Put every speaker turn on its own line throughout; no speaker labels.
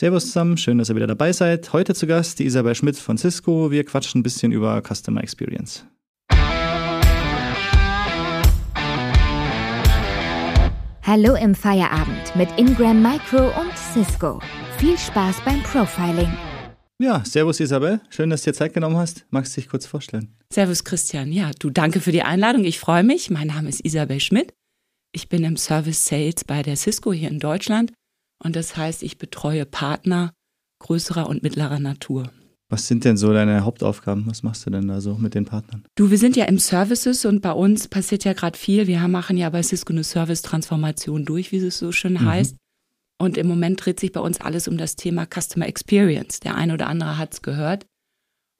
Servus zusammen, schön, dass ihr wieder dabei seid. Heute zu Gast die Isabel Schmidt von Cisco. Wir quatschen ein bisschen über Customer Experience.
Hallo im Feierabend mit Ingram Micro und Cisco. Viel Spaß beim Profiling.
Ja, Servus Isabel, schön, dass du dir Zeit genommen hast. Magst du dich kurz vorstellen?
Servus Christian, ja, du danke für die Einladung. Ich freue mich. Mein Name ist Isabel Schmidt. Ich bin im Service Sales bei der Cisco hier in Deutschland und das heißt, ich betreue Partner größerer und mittlerer Natur.
Was sind denn so deine Hauptaufgaben? Was machst du denn da so mit den Partnern?
Du, wir sind ja im Services und bei uns passiert ja gerade viel. Wir machen ja bei Cisco eine Service-Transformation durch, wie es so schön mhm. heißt. Und im Moment dreht sich bei uns alles um das Thema Customer Experience. Der eine oder andere hat es gehört.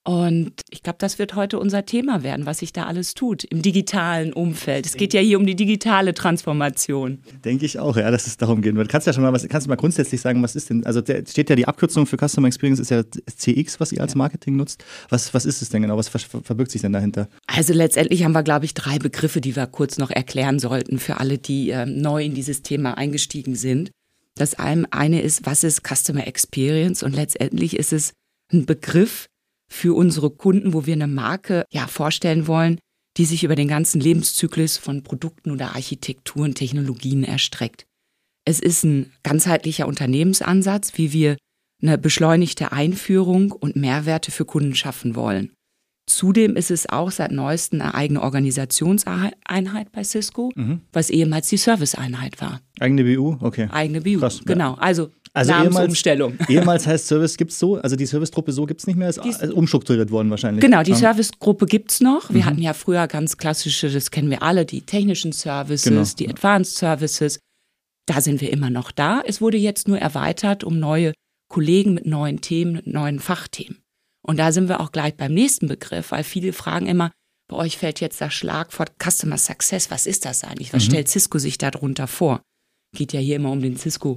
Und ich glaube, das wird heute unser Thema werden, was sich da alles tut im digitalen Umfeld. Es geht ja hier um die digitale Transformation.
Denke ich auch, ja, dass es darum gehen wird. Kannst du ja schon mal was, kannst du mal grundsätzlich sagen, was ist denn, also steht ja die Abkürzung für Customer Experience ist ja CX, was ihr als Marketing nutzt. Was, was ist es denn genau? Was verbirgt sich denn dahinter?
Also letztendlich haben wir, glaube ich, drei Begriffe, die wir kurz noch erklären sollten für alle, die äh, neu in dieses Thema eingestiegen sind. Das eine ist, was ist Customer Experience? Und letztendlich ist es ein Begriff, für unsere Kunden, wo wir eine Marke ja vorstellen wollen, die sich über den ganzen Lebenszyklus von Produkten oder Architekturen, Technologien erstreckt. Es ist ein ganzheitlicher Unternehmensansatz, wie wir eine beschleunigte Einführung und Mehrwerte für Kunden schaffen wollen. Zudem ist es auch seit neuestem eine eigene Organisationseinheit bei Cisco, mhm. was ehemals die Serviceeinheit war.
Eigene BU, okay.
Eigene BU, Krass, genau. Also also
Namensumstellung. Ehemals, ehemals heißt Service gibt es so, also die Servicegruppe so gibt es nicht mehr, ist also umstrukturiert worden wahrscheinlich.
Genau, die Servicegruppe gibt es noch. Wir mhm. hatten ja früher ganz klassische, das kennen wir alle, die technischen Services, genau. die Advanced Services. Da sind wir immer noch da. Es wurde jetzt nur erweitert um neue Kollegen mit neuen Themen, mit neuen Fachthemen. Und da sind wir auch gleich beim nächsten Begriff, weil viele fragen immer, bei euch fällt jetzt das Schlagwort Customer Success. Was ist das eigentlich? Was mhm. stellt Cisco sich darunter vor? Geht ja hier immer um den Cisco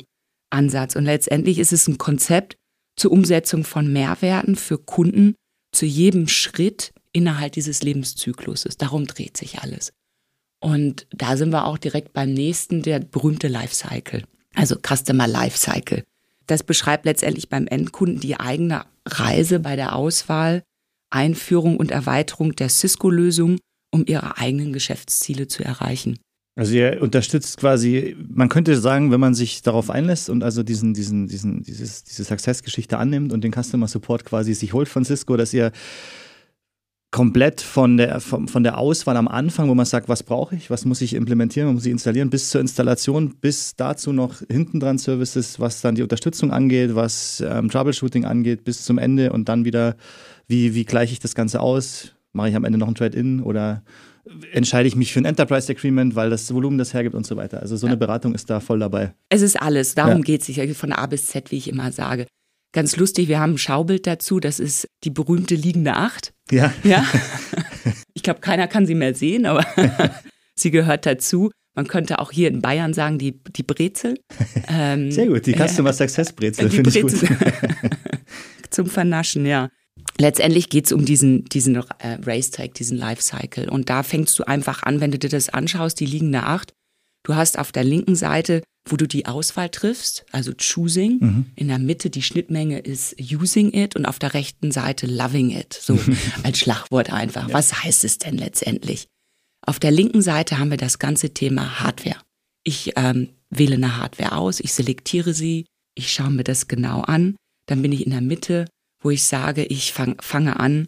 Ansatz. Und letztendlich ist es ein Konzept zur Umsetzung von Mehrwerten für Kunden zu jedem Schritt innerhalb dieses Lebenszykluses. Darum dreht sich alles. Und da sind wir auch direkt beim nächsten, der berühmte Lifecycle, also Customer Lifecycle. Das beschreibt letztendlich beim Endkunden die eigene Reise bei der Auswahl, Einführung und Erweiterung der Cisco-Lösung, um ihre eigenen Geschäftsziele zu erreichen.
Also ihr unterstützt quasi, man könnte sagen, wenn man sich darauf einlässt und also diesen, diesen, diesen, dieses, diese Success-Geschichte annimmt und den Customer Support quasi sich holt von Cisco, dass ihr komplett von der, von, von der Auswahl am Anfang, wo man sagt, was brauche ich, was muss ich implementieren, was muss ich installieren, bis zur Installation, bis dazu noch hinten dran Services, was dann die Unterstützung angeht, was ähm, Troubleshooting angeht, bis zum Ende und dann wieder, wie, wie gleiche ich das Ganze aus, mache ich am Ende noch ein Trade-in oder entscheide ich mich für ein Enterprise Agreement, weil das Volumen das hergibt und so weiter. Also so eine Beratung ist da voll dabei.
Es ist alles, darum ja. geht es sich von A bis Z, wie ich immer sage. Ganz lustig, wir haben ein Schaubild dazu, das ist die berühmte liegende Acht.
Ja.
ja? Ich glaube, keiner kann sie mehr sehen, aber sie gehört dazu. Man könnte auch hier in Bayern sagen, die, die Brezel.
Ähm, Sehr gut, die Customer Success Brezel, finde ich gut.
Zum Vernaschen, ja. Letztendlich geht es um diesen, diesen äh, Racetrack, diesen Lifecycle. Und da fängst du einfach an, wenn du dir das anschaust, die liegende Acht. Du hast auf der linken Seite, wo du die Auswahl triffst, also Choosing. Mhm. In der Mitte die Schnittmenge ist Using it und auf der rechten Seite Loving it. So als Schlagwort einfach. Ja. Was heißt es denn letztendlich? Auf der linken Seite haben wir das ganze Thema Hardware. Ich ähm, wähle eine Hardware aus, ich selektiere sie, ich schaue mir das genau an. Dann bin ich in der Mitte wo ich sage, ich fang, fange an,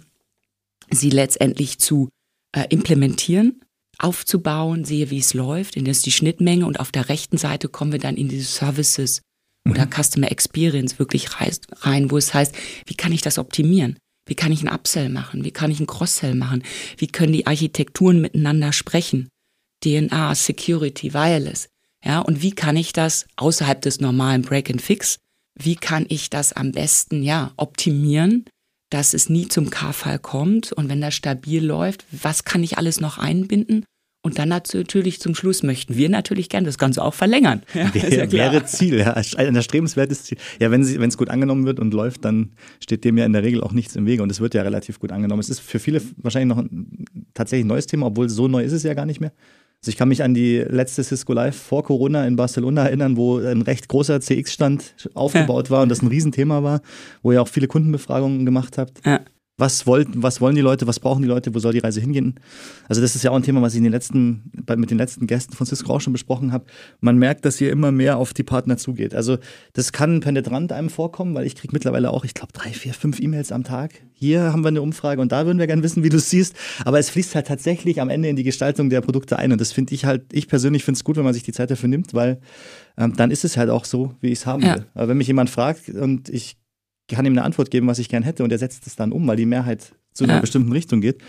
sie letztendlich zu äh, implementieren, aufzubauen, sehe, wie es läuft, in das die Schnittmenge und auf der rechten Seite kommen wir dann in diese Services mhm. oder Customer Experience wirklich rein, wo es heißt, wie kann ich das optimieren? Wie kann ich einen Upsell machen? Wie kann ich einen Cross-Sell machen? Wie können die Architekturen miteinander sprechen? DNA, Security, Wireless. Ja, und wie kann ich das außerhalb des normalen Break and Fix wie kann ich das am besten ja optimieren, dass es nie zum K-Fall kommt und wenn das stabil läuft, was kann ich alles noch einbinden? Und dann natürlich zum Schluss möchten wir natürlich gerne das Ganze auch verlängern.
Ja, ja wäre Ziel, ja, ein erstrebenswertes Ziel. Ja, wenn es gut angenommen wird und läuft, dann steht dem ja in der Regel auch nichts im Wege und es wird ja relativ gut angenommen. Es ist für viele wahrscheinlich noch ein tatsächlich neues Thema, obwohl so neu ist es ja gar nicht mehr Also ich kann mich an die letzte Cisco Live vor Corona in Barcelona erinnern, wo ein recht großer CX-Stand aufgebaut ja. war und das ein Riesenthema war, wo ihr auch viele Kundenbefragungen gemacht habt. Ja was, wollt, was wollen die Leute, was brauchen die Leute, wo soll die Reise hingehen? Also das ist ja auch ein Thema, was ich in den letzten, mit den letzten Gästen von Cisco auch schon besprochen habe. Man merkt, dass ihr immer mehr auf die Partner zugeht. Also das kann penetrant einem vorkommen, weil ich kriege mittlerweile auch, ich glaube, drei, vier, fünf E-Mails am Tag. Hier haben wir eine Umfrage und da würden wir gerne wissen, wie du es siehst. Aber es fließt halt tatsächlich am Ende in die Gestaltung der Produkte ein. Und das finde ich halt, ich persönlich finde es gut, wenn man sich die Zeit dafür nimmt, weil ähm, dann ist es halt auch so, wie ich es haben ja. will. Aber wenn mich jemand fragt und ich kann ihm eine Antwort geben, was ich gern hätte und er setzt es dann um, weil die Mehrheit zu einer ja. bestimmten Richtung geht.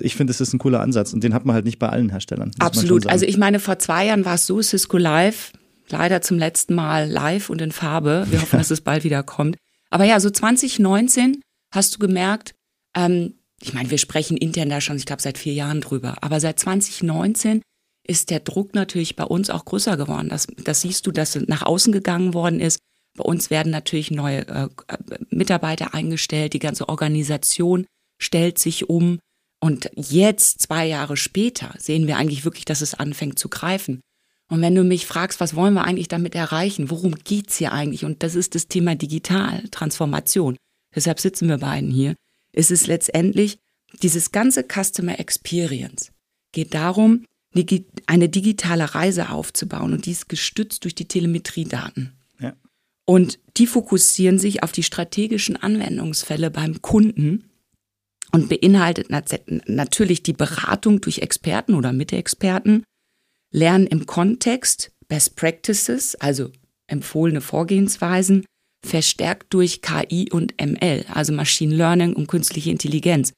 ich finde, das ist ein cooler Ansatz und den hat man halt nicht bei allen Herstellern.
Absolut. Also ich meine, vor zwei Jahren war es so, Cisco Live, leider zum letzten Mal live und in Farbe. Wir hoffen, dass es bald wieder kommt. Aber ja, so 2019 hast du gemerkt, ähm, ich meine, wir sprechen intern da schon, ich glaube, seit vier Jahren drüber, aber seit 2019 ist der Druck natürlich bei uns auch größer geworden. Das, das siehst du, dass nach außen gegangen worden ist. Bei uns werden natürlich neue äh, Mitarbeiter eingestellt, die ganze Organisation stellt sich um. Und jetzt, zwei Jahre später, sehen wir eigentlich wirklich, dass es anfängt zu greifen. Und wenn du mich fragst, was wollen wir eigentlich damit erreichen? Worum geht's hier eigentlich? Und das ist das Thema Digitaltransformation. Deshalb sitzen wir beiden hier. Es ist letztendlich dieses ganze Customer Experience geht darum, eine digitale Reise aufzubauen und dies gestützt durch die Telemetriedaten. Und die fokussieren sich auf die strategischen Anwendungsfälle beim Kunden und beinhaltet natürlich die Beratung durch Experten oder mit Experten, Lernen im Kontext, Best Practices, also empfohlene Vorgehensweisen, verstärkt durch KI und ML, also Machine Learning und künstliche Intelligenz.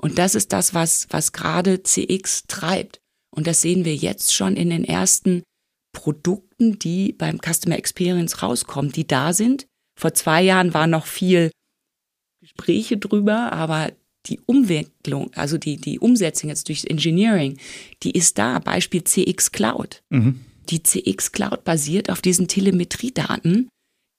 Und das ist das, was, was gerade CX treibt. Und das sehen wir jetzt schon in den ersten Produkten, die beim Customer Experience rauskommen, die da sind. Vor zwei Jahren war noch viel Gespräche drüber, aber die Umwicklung, also die, die Umsetzung jetzt durch Engineering, die ist da. Beispiel CX Cloud. Mhm. Die CX Cloud basiert auf diesen Telemetriedaten,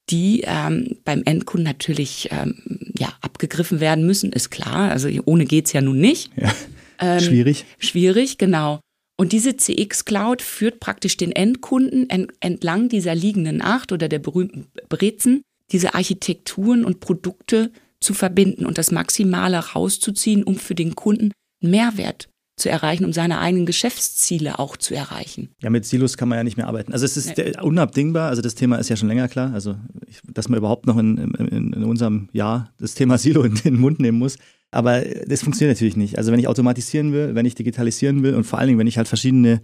die ähm, beim Endkunden natürlich ähm, ja, abgegriffen werden müssen, ist klar. Also ohne geht's ja nun nicht. Ja.
Ähm, schwierig.
Schwierig, genau. Und diese CX Cloud führt praktisch den Endkunden entlang dieser liegenden Acht oder der berühmten Brezen, diese Architekturen und Produkte zu verbinden und das Maximale rauszuziehen, um für den Kunden Mehrwert zu erreichen, um seine eigenen Geschäftsziele auch zu erreichen.
Ja, mit Silos kann man ja nicht mehr arbeiten. Also es ist ja. unabdingbar, also das Thema ist ja schon länger klar, also dass man überhaupt noch in, in, in unserem Jahr das Thema Silo in den Mund nehmen muss. Aber das funktioniert natürlich nicht. Also wenn ich automatisieren will, wenn ich digitalisieren will und vor allen Dingen, wenn ich halt verschiedene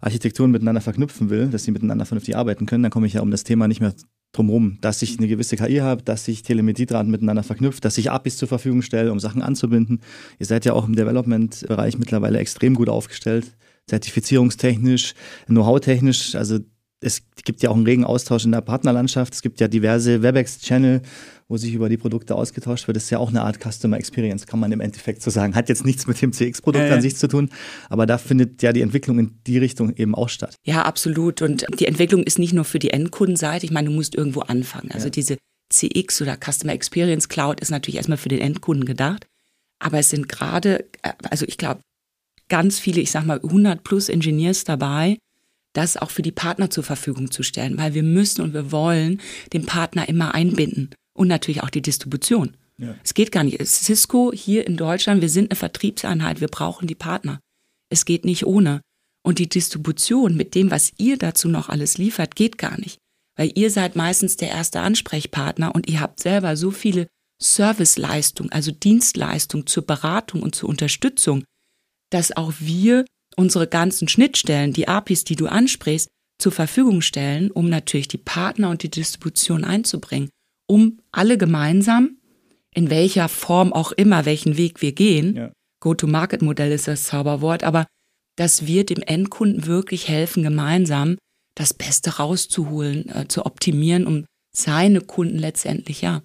Architekturen miteinander verknüpfen will, dass sie miteinander vernünftig arbeiten können, dann komme ich ja um das Thema nicht mehr drumherum, dass ich eine gewisse KI habe, dass ich Telemetriedaten miteinander verknüpft, dass ich APIs zur Verfügung stelle, um Sachen anzubinden. Ihr seid ja auch im Development-Bereich mittlerweile extrem gut aufgestellt, zertifizierungstechnisch, Know-how-technisch. Also es gibt ja auch einen regen Austausch in der Partnerlandschaft. Es gibt ja diverse WebEx-Channel, wo sich über die Produkte ausgetauscht wird. Das ist ja auch eine Art Customer Experience, kann man im Endeffekt so sagen. Hat jetzt nichts mit dem CX-Produkt äh. an sich zu tun, aber da findet ja die Entwicklung in die Richtung eben auch statt.
Ja, absolut. Und die Entwicklung ist nicht nur für die Endkundenseite. Ich meine, du musst irgendwo anfangen. Also ja. diese CX oder Customer Experience Cloud ist natürlich erstmal für den Endkunden gedacht. Aber es sind gerade, äh, also ich glaube, ganz viele, ich sag mal 100 plus Engineers dabei, das auch für die Partner zur Verfügung zu stellen, weil wir müssen und wir wollen den Partner immer einbinden und natürlich auch die Distribution. Ja. Es geht gar nicht. Cisco hier in Deutschland, wir sind eine Vertriebseinheit, wir brauchen die Partner. Es geht nicht ohne. Und die Distribution mit dem, was ihr dazu noch alles liefert, geht gar nicht. Weil ihr seid meistens der erste Ansprechpartner und ihr habt selber so viele Serviceleistungen, also Dienstleistungen zur Beratung und zur Unterstützung, dass auch wir unsere ganzen Schnittstellen, die APIs, die du ansprichst, zur Verfügung stellen, um natürlich die Partner und die Distribution einzubringen, um alle gemeinsam, in welcher Form auch immer, welchen Weg wir gehen, ja. Go-to-Market-Modell ist das Zauberwort, aber dass wir dem Endkunden wirklich helfen, gemeinsam das Beste rauszuholen, äh, zu optimieren, um seine Kunden letztendlich ja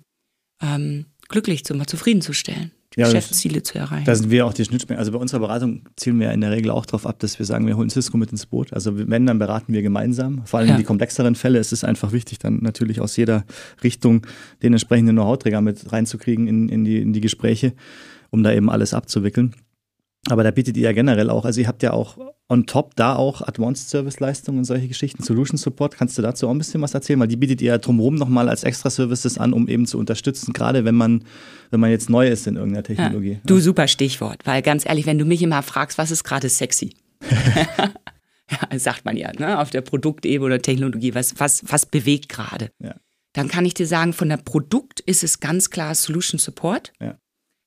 ähm, glücklich zu, zufriedenzustellen die ja, Geschäftsziele zu erreichen.
Da sind wir auch die Schnittstellen. Also bei unserer Beratung zielen wir in der Regel auch darauf ab, dass wir sagen, wir holen Cisco mit ins Boot. Also wenn, dann beraten wir gemeinsam. Vor allem ja. die komplexeren Fälle ist es einfach wichtig, dann natürlich aus jeder Richtung den entsprechenden Know-how-Träger mit reinzukriegen in, in, die, in die Gespräche, um da eben alles abzuwickeln. Aber da bietet ihr ja generell auch, also ihr habt ja auch on top da auch Advanced Service Leistungen und solche Geschichten, Solution Support. Kannst du dazu auch ein bisschen was erzählen? Weil die bietet ihr ja drumherum nochmal als Extra Services an, um eben zu unterstützen, gerade wenn man, wenn man jetzt neu ist in irgendeiner Technologie. Ja,
du super Stichwort, weil ganz ehrlich, wenn du mich immer fragst, was ist gerade sexy? ja, sagt man ja, ne? auf der Produktebene oder Technologie, was, was, was bewegt gerade? Ja. Dann kann ich dir sagen, von der Produkt ist es ganz klar Solution Support. Ja.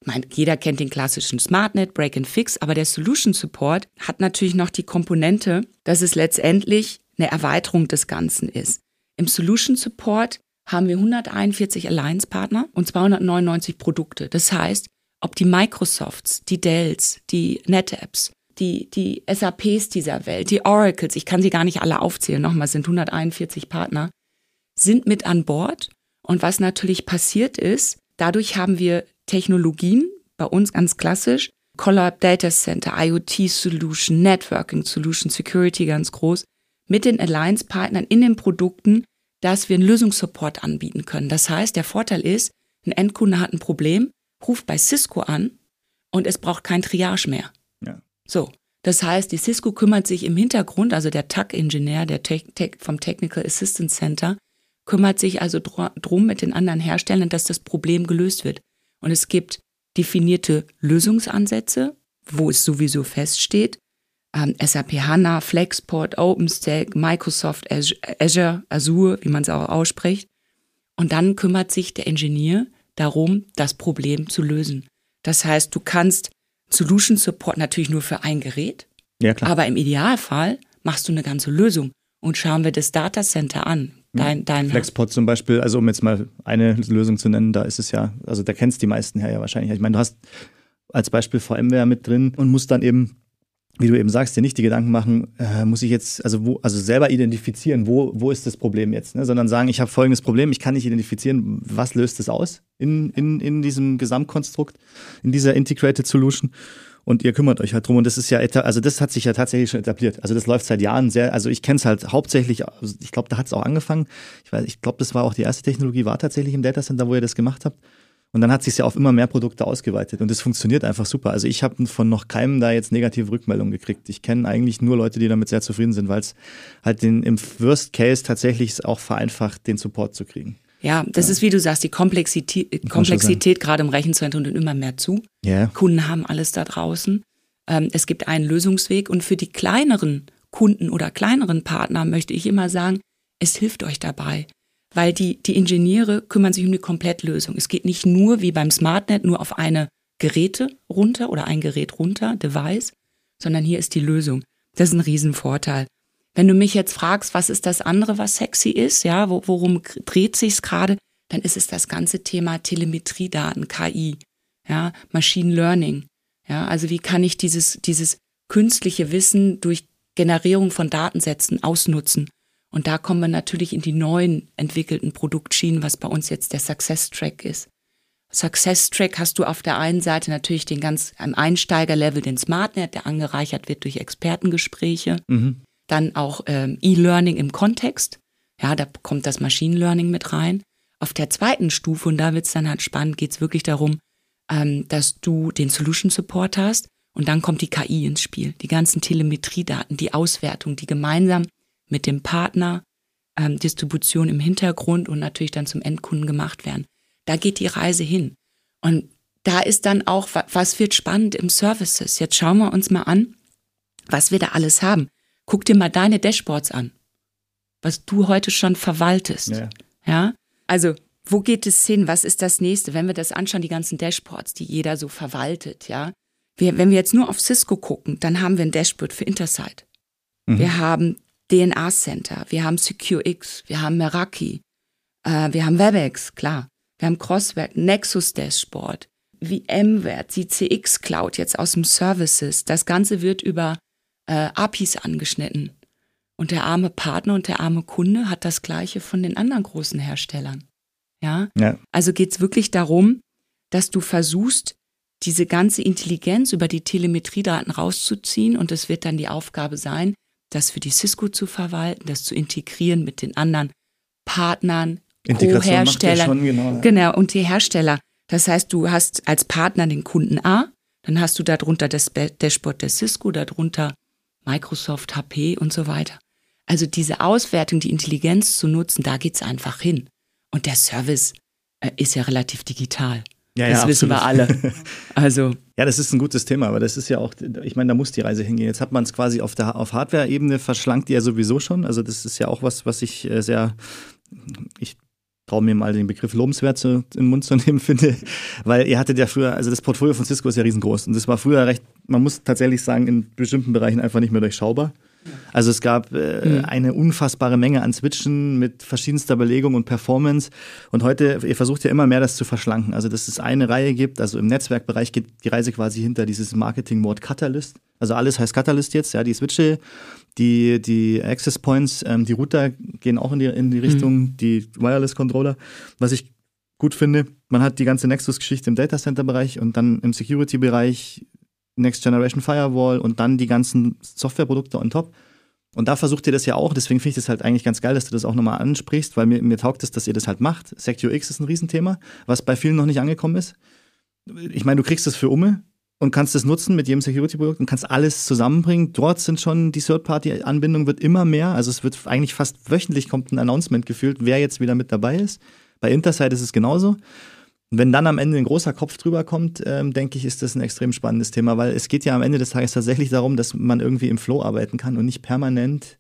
Ich meine, jeder kennt den klassischen SmartNet, Break and Fix, aber der Solution Support hat natürlich noch die Komponente, dass es letztendlich eine Erweiterung des Ganzen ist. Im Solution Support haben wir 141 Alliance-Partner und 299 Produkte. Das heißt, ob die Microsofts, die Dells, die NetApps, die, die SAPs dieser Welt, die Oracles, ich kann sie gar nicht alle aufzählen, nochmal sind 141 Partner, sind mit an Bord. Und was natürlich passiert ist, dadurch haben wir Technologien, bei uns ganz klassisch, Collab Data Center, IoT Solution, Networking Solution, Security ganz groß, mit den Alliance-Partnern in den Produkten, dass wir einen Lösungssupport anbieten können. Das heißt, der Vorteil ist, ein Endkunde hat ein Problem, ruft bei Cisco an und es braucht kein Triage mehr. Ja. So. Das heißt, die Cisco kümmert sich im Hintergrund, also der TAC-Ingenieur der Te Te vom Technical Assistance Center, kümmert sich also drum mit den anderen Herstellern, dass das Problem gelöst wird. Und es gibt definierte Lösungsansätze, wo es sowieso feststeht. Ähm, SAP HANA, Flexport, OpenStack, Microsoft Azure, Azure, wie man es auch ausspricht. Und dann kümmert sich der Ingenieur darum, das Problem zu lösen. Das heißt, du kannst Solution Support natürlich nur für ein Gerät, ja, aber im Idealfall machst du eine ganze Lösung. Und schauen wir das Data Center an.
Dein, dein Flexpod zum Beispiel, also um jetzt mal eine Lösung zu nennen, da ist es ja, also da kennst die meisten her ja wahrscheinlich. Ich meine, du hast als Beispiel VMware mit drin und musst dann eben, wie du eben sagst, dir nicht die Gedanken machen, äh, muss ich jetzt, also wo, also selber identifizieren, wo, wo ist das Problem jetzt, ne? sondern sagen, ich habe folgendes Problem, ich kann nicht identifizieren, was löst es aus in, in, in diesem Gesamtkonstrukt, in dieser Integrated Solution und ihr kümmert euch halt drum. Und das ist ja, also das hat sich ja tatsächlich schon etabliert. Also das läuft seit Jahren sehr, also ich kenne es halt hauptsächlich, also ich glaube, da hat es auch angefangen. Ich weiß, ich glaube, das war auch die erste Technologie, war tatsächlich im Datacenter, wo ihr das gemacht habt. Und dann hat sich ja auf immer mehr Produkte ausgeweitet und es funktioniert einfach super. Also ich habe von noch keinem da jetzt negative Rückmeldungen gekriegt. Ich kenne eigentlich nur Leute, die damit sehr zufrieden sind, weil es halt den, im Worst Case tatsächlich auch vereinfacht, den Support zu kriegen.
Ja, das ja. ist wie du sagst, die Komplexität, Komplexität gerade im Rechenzentrum nimmt immer mehr zu. Yeah. Kunden haben alles da draußen. Ähm, es gibt einen Lösungsweg und für die kleineren Kunden oder kleineren Partner möchte ich immer sagen, es hilft euch dabei, weil die, die Ingenieure kümmern sich um die Komplettlösung. Es geht nicht nur wie beim SmartNet nur auf eine Geräte runter oder ein Gerät runter, Device, sondern hier ist die Lösung. Das ist ein Riesenvorteil. Wenn du mich jetzt fragst, was ist das andere, was sexy ist, ja, worum dreht sich's gerade, dann ist es das ganze Thema Telemetriedaten, KI, ja, Machine Learning. Ja, also wie kann ich dieses, dieses künstliche Wissen durch Generierung von Datensätzen ausnutzen? Und da kommen wir natürlich in die neuen entwickelten Produktschienen, was bei uns jetzt der Success Track ist. Success Track hast du auf der einen Seite natürlich den ganz am Einsteigerlevel den SmartNet, der angereichert wird durch Expertengespräche. Mhm. Dann auch ähm, E-Learning im Kontext. Ja, da kommt das Machine Learning mit rein. Auf der zweiten Stufe, und da wird's dann halt spannend, geht's wirklich darum, ähm, dass du den Solution Support hast und dann kommt die KI ins Spiel. Die ganzen Telemetriedaten, die Auswertung, die gemeinsam mit dem Partner, ähm, Distribution im Hintergrund und natürlich dann zum Endkunden gemacht werden. Da geht die Reise hin. Und da ist dann auch, was wird spannend im Services? Jetzt schauen wir uns mal an, was wir da alles haben. Guck dir mal deine Dashboards an, was du heute schon verwaltest. Ja. ja? Also, wo geht es hin? Was ist das nächste? Wenn wir das anschauen, die ganzen Dashboards, die jeder so verwaltet, ja. Wir, wenn wir jetzt nur auf Cisco gucken, dann haben wir ein Dashboard für Intersight. Mhm. Wir haben DNA Center, wir haben SecureX, wir haben Meraki, äh, wir haben WebEx, klar. Wir haben Crosswerk, Nexus Dashboard, VMware, CCX Cloud jetzt aus dem Services. Das Ganze wird über äh, APIs angeschnitten. Und der arme Partner und der arme Kunde hat das Gleiche von den anderen großen Herstellern. Ja. ja. Also geht es wirklich darum, dass du versuchst, diese ganze Intelligenz über die Telemetriedaten rauszuziehen und es wird dann die Aufgabe sein, das für die Cisco zu verwalten, das zu integrieren mit den anderen Partnern, Co-Herstellern. Genau, ja. genau, und die Hersteller. Das heißt, du hast als Partner den Kunden A, Dann hast du darunter das Dashboard der Cisco, darunter Microsoft, HP und so weiter. Also diese Auswertung, die Intelligenz zu nutzen, da geht's einfach hin. Und der Service äh, ist ja relativ digital. Ja, das ja, wissen wir alle. Also.
Ja, das ist ein gutes Thema, aber das ist ja auch, ich meine, da muss die Reise hingehen. Jetzt hat man es quasi auf der auf Hardware-Ebene verschlankt die ja sowieso schon. Also das ist ja auch was, was ich äh, sehr, ich traue mir mal den Begriff lobenswert zu, in den Mund zu nehmen, finde, weil ihr hattet ja früher, also das Portfolio von Cisco ist ja riesengroß und das war früher recht, man muss tatsächlich sagen, in bestimmten Bereichen einfach nicht mehr durchschaubar. Also es gab äh, mhm. eine unfassbare Menge an Switchen mit verschiedenster Belegung und Performance. Und heute, ihr versucht ja immer mehr das zu verschlanken. Also dass es eine Reihe gibt, also im Netzwerkbereich geht die Reise quasi hinter dieses Marketing-Wort Catalyst. Also alles heißt Catalyst jetzt, ja, die Switche, die, die Access Points, ähm, die Router gehen auch in die, in die Richtung, mhm. die Wireless-Controller. Was ich gut finde, man hat die ganze Nexus-Geschichte im Data Center-Bereich und dann im Security-Bereich Next Generation Firewall und dann die ganzen Softwareprodukte on top. Und da versucht ihr das ja auch, deswegen finde ich das halt eigentlich ganz geil, dass du das auch nochmal ansprichst, weil mir, mir taugt es, dass ihr das halt macht. SecureX ist ein Riesenthema, was bei vielen noch nicht angekommen ist. Ich meine, du kriegst das für Umme und kannst das nutzen mit jedem Security-Produkt und kannst alles zusammenbringen. Dort sind schon die Third-Party-Anbindung wird immer mehr. Also es wird eigentlich fast wöchentlich kommt ein Announcement gefühlt, wer jetzt wieder mit dabei ist. Bei Intersight ist es genauso. Wenn dann am Ende ein großer Kopf drüber kommt, ähm, denke ich, ist das ein extrem spannendes Thema, weil es geht ja am Ende des Tages tatsächlich darum, dass man irgendwie im Flow arbeiten kann und nicht permanent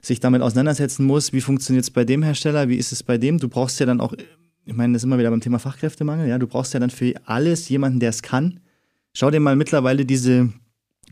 sich damit auseinandersetzen muss, wie funktioniert es bei dem Hersteller, wie ist es bei dem. Du brauchst ja dann auch, ich meine, das ist immer wieder beim Thema Fachkräftemangel, ja, du brauchst ja dann für alles jemanden, der es kann. Schau dir mal mittlerweile diese,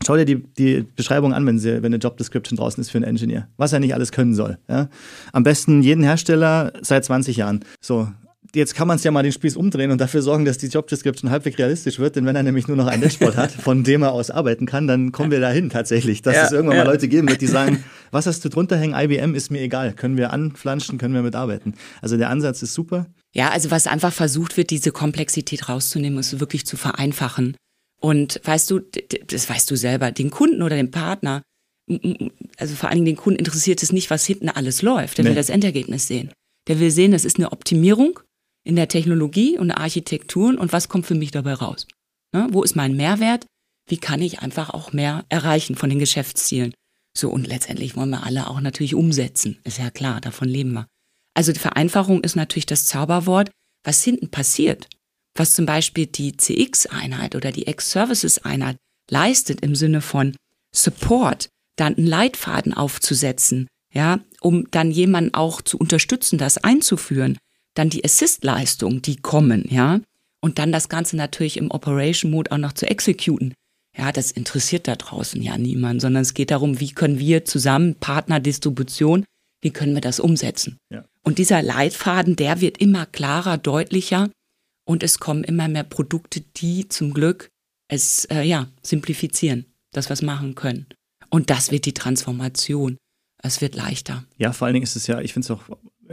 schau dir die, die Beschreibung an, wenn, sie, wenn eine Job Description draußen ist für einen Engineer, was er nicht alles können soll. Ja. Am besten jeden Hersteller seit 20 Jahren. So, jetzt kann man es ja mal den Spieß umdrehen und dafür sorgen, dass die Job Description halbwegs realistisch wird, denn wenn er nämlich nur noch ein Dashboard hat, von dem er aus arbeiten kann, dann kommen wir dahin tatsächlich, dass ja, es irgendwann ja. mal Leute geben wird, die sagen, was hast du drunter hängen, IBM ist mir egal, können wir anflanschen, können wir mitarbeiten. Also der Ansatz ist super.
Ja, also was einfach versucht wird, diese Komplexität rauszunehmen, ist wirklich zu vereinfachen. Und weißt du, das weißt du selber, den Kunden oder den Partner, also vor allen Dingen den Kunden interessiert es nicht, was hinten alles läuft. Der nee. will das Endergebnis sehen. Der will sehen, das ist eine Optimierung in der Technologie und der Architektur und was kommt für mich dabei raus? Ne? Wo ist mein Mehrwert? Wie kann ich einfach auch mehr erreichen von den Geschäftszielen? So, und letztendlich wollen wir alle auch natürlich umsetzen. Ist ja klar, davon leben wir. Also die Vereinfachung ist natürlich das Zauberwort, was hinten passiert. Was zum Beispiel die CX-Einheit oder die Ex-Services-Einheit leistet im Sinne von Support, dann einen Leitfaden aufzusetzen, ja, um dann jemanden auch zu unterstützen, das einzuführen, dann die Assist-Leistungen, die kommen, ja, und dann das Ganze natürlich im Operation-Mode auch noch zu exekuten. Ja, das interessiert da draußen ja niemand, sondern es geht darum, wie können wir zusammen Partnerdistribution, wie können wir das umsetzen? Ja. Und dieser Leitfaden, der wird immer klarer, deutlicher und es kommen immer mehr Produkte, die zum Glück es äh, ja simplifizieren, dass wir es machen können. Und das wird die Transformation. Es wird leichter.
Ja, vor allen Dingen ist es ja, ich finde es auch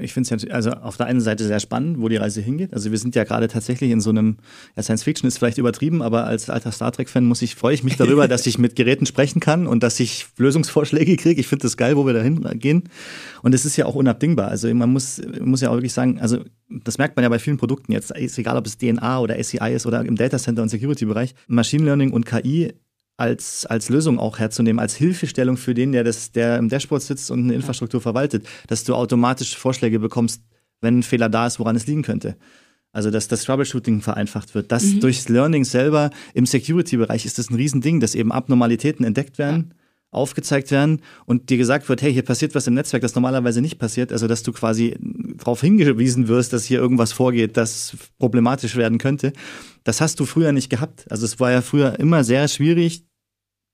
ich finde es ja also auf der einen Seite sehr spannend, wo die Reise hingeht. Also wir sind ja gerade tatsächlich in so einem, ja, Science Fiction ist vielleicht übertrieben, aber als alter Star Trek-Fan muss ich, freue ich mich darüber, dass ich mit Geräten sprechen kann und dass ich Lösungsvorschläge kriege. Ich finde das geil, wo wir da hingehen. Und es ist ja auch unabdingbar. Also man muss, muss ja auch wirklich sagen, also das merkt man ja bei vielen Produkten jetzt, ist egal ob es DNA oder SCI ist oder im Data Center und Security-Bereich. Machine Learning und KI als, als Lösung auch herzunehmen, als Hilfestellung für den, der, das, der im Dashboard sitzt und eine Infrastruktur verwaltet, dass du automatisch Vorschläge bekommst, wenn ein Fehler da ist, woran es liegen könnte. Also, dass das Troubleshooting vereinfacht wird. Das mhm. durchs Learning selber im Security-Bereich ist das ein Riesending, dass eben Abnormalitäten entdeckt werden. Ja. aufgezeigt werden und dir gesagt wird, hey, hier passiert was im Netzwerk, das normalerweise nicht passiert, also dass du quasi darauf hingewiesen wirst, dass hier irgendwas vorgeht, das problematisch werden könnte. Das hast du früher nicht gehabt. Also es war ja früher immer sehr schwierig,